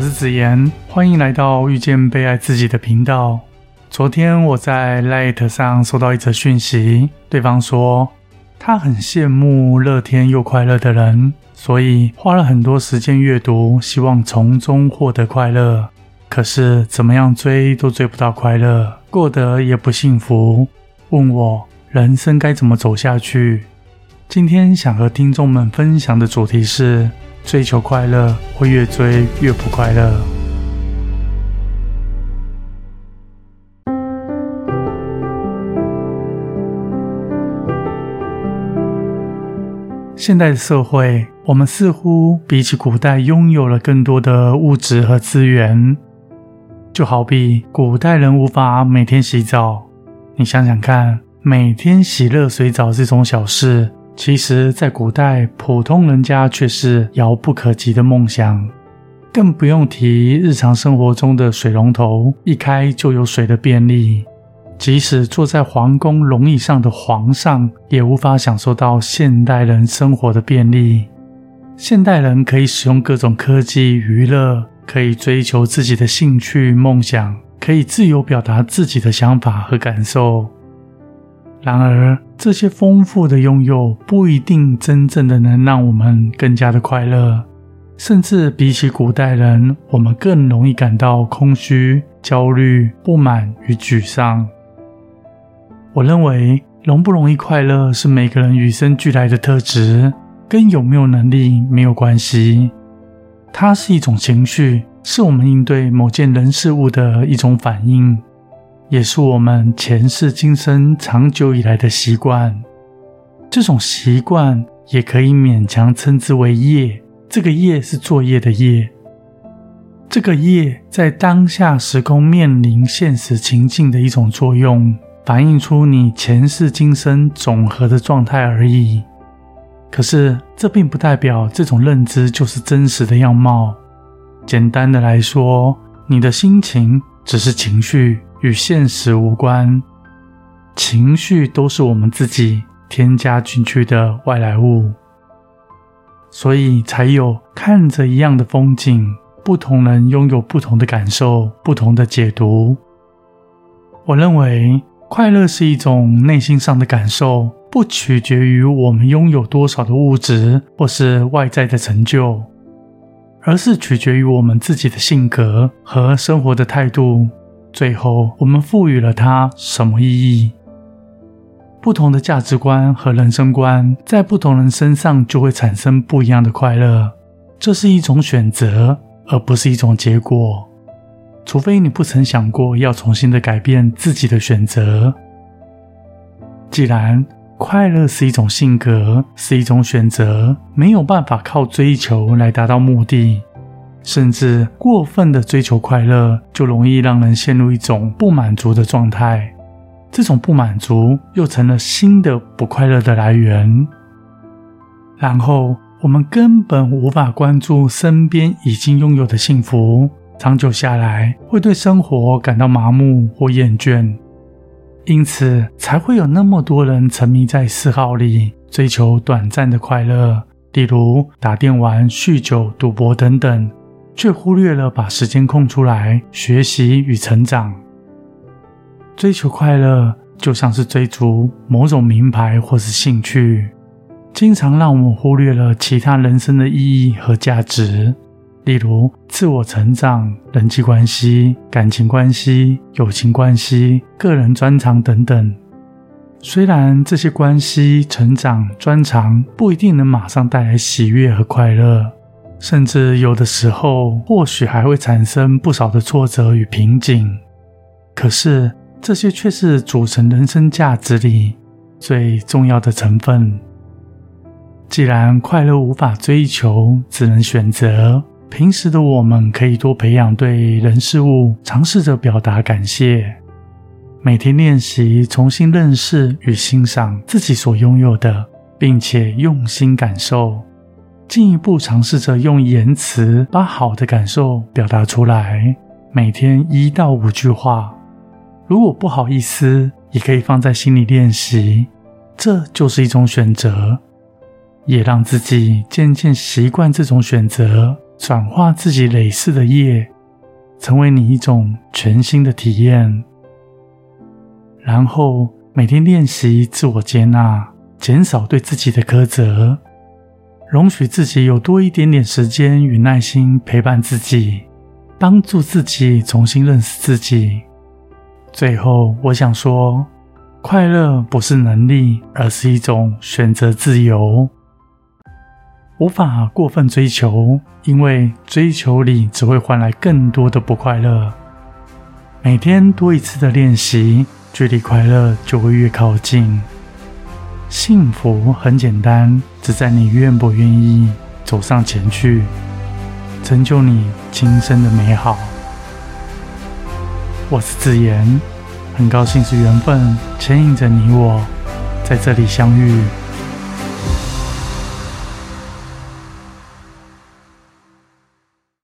我是子言，欢迎来到遇见被爱自己的频道。昨天我在 Light 上收到一则讯息，对方说他很羡慕乐天又快乐的人，所以花了很多时间阅读，希望从中获得快乐。可是怎么样追都追不到快乐，过得也不幸福。问我人生该怎么走下去？今天想和听众们分享的主题是。追求快乐，会越追越不快乐。现代社会，我们似乎比起古代拥有了更多的物质和资源。就好比古代人无法每天洗澡，你想想看，每天洗热水澡这种小事。其实，在古代，普通人家却是遥不可及的梦想，更不用提日常生活中的水龙头一开就有水的便利。即使坐在皇宫龙椅上的皇上，也无法享受到现代人生活的便利。现代人可以使用各种科技娱乐，可以追求自己的兴趣梦想，可以自由表达自己的想法和感受。然而，这些丰富的拥有不一定真正的能让我们更加的快乐，甚至比起古代人，我们更容易感到空虚、焦虑、不满与沮丧。我认为，容不容易快乐是每个人与生俱来的特质，跟有没有能力没有关系。它是一种情绪，是我们应对某件人事物的一种反应。也是我们前世今生长久以来的习惯，这种习惯也可以勉强称之为业。这个业是作业的业，这个业在当下时空面临现实情境的一种作用，反映出你前世今生总和的状态而已。可是，这并不代表这种认知就是真实的样貌。简单的来说，你的心情只是情绪。与现实无关，情绪都是我们自己添加进去的外来物，所以才有看着一样的风景，不同人拥有不同的感受、不同的解读。我认为，快乐是一种内心上的感受，不取决于我们拥有多少的物质或是外在的成就，而是取决于我们自己的性格和生活的态度。最后，我们赋予了它什么意义？不同的价值观和人生观，在不同人身上就会产生不一样的快乐。这是一种选择，而不是一种结果。除非你不曾想过要重新的改变自己的选择。既然快乐是一种性格，是一种选择，没有办法靠追求来达到目的。甚至过分的追求快乐，就容易让人陷入一种不满足的状态。这种不满足又成了新的不快乐的来源。然后我们根本无法关注身边已经拥有的幸福，长久下来会对生活感到麻木或厌倦。因此，才会有那么多人沉迷在嗜好里，追求短暂的快乐，例如打电玩、酗酒、赌博等等。却忽略了把时间空出来学习与成长。追求快乐就像是追逐某种名牌或是兴趣，经常让我们忽略了其他人生的意义和价值，例如自我成长、人际关系、感情关系、友情关系、个人专长等等。虽然这些关系、成长、专长不一定能马上带来喜悦和快乐。甚至有的时候，或许还会产生不少的挫折与瓶颈。可是，这些却是组成人生价值里最重要的成分。既然快乐无法追求，只能选择，平时的我们可以多培养对人事物尝试着表达感谢，每天练习重新认识与欣赏自己所拥有的，并且用心感受。进一步尝试着用言辞把好的感受表达出来，每天一到五句话。如果不好意思，也可以放在心里练习。这就是一种选择，也让自己渐渐习惯这种选择，转化自己累世的业，成为你一种全新的体验。然后每天练习自我接纳，减少对自己的苛责，容许自己有多一点点时间与耐心陪伴自己，帮助自己重新认识自己。最后，我想说，快乐不是能力，而是一种选择自由。无法过分追求，因为追求里只会换来更多的不快乐。每天多一次的练习，距离快乐就会越靠近。幸福很简单，只在你愿不愿意走上前去，成就你今生的美好。我是子言，很高兴是缘分牵引着你我在这里相遇。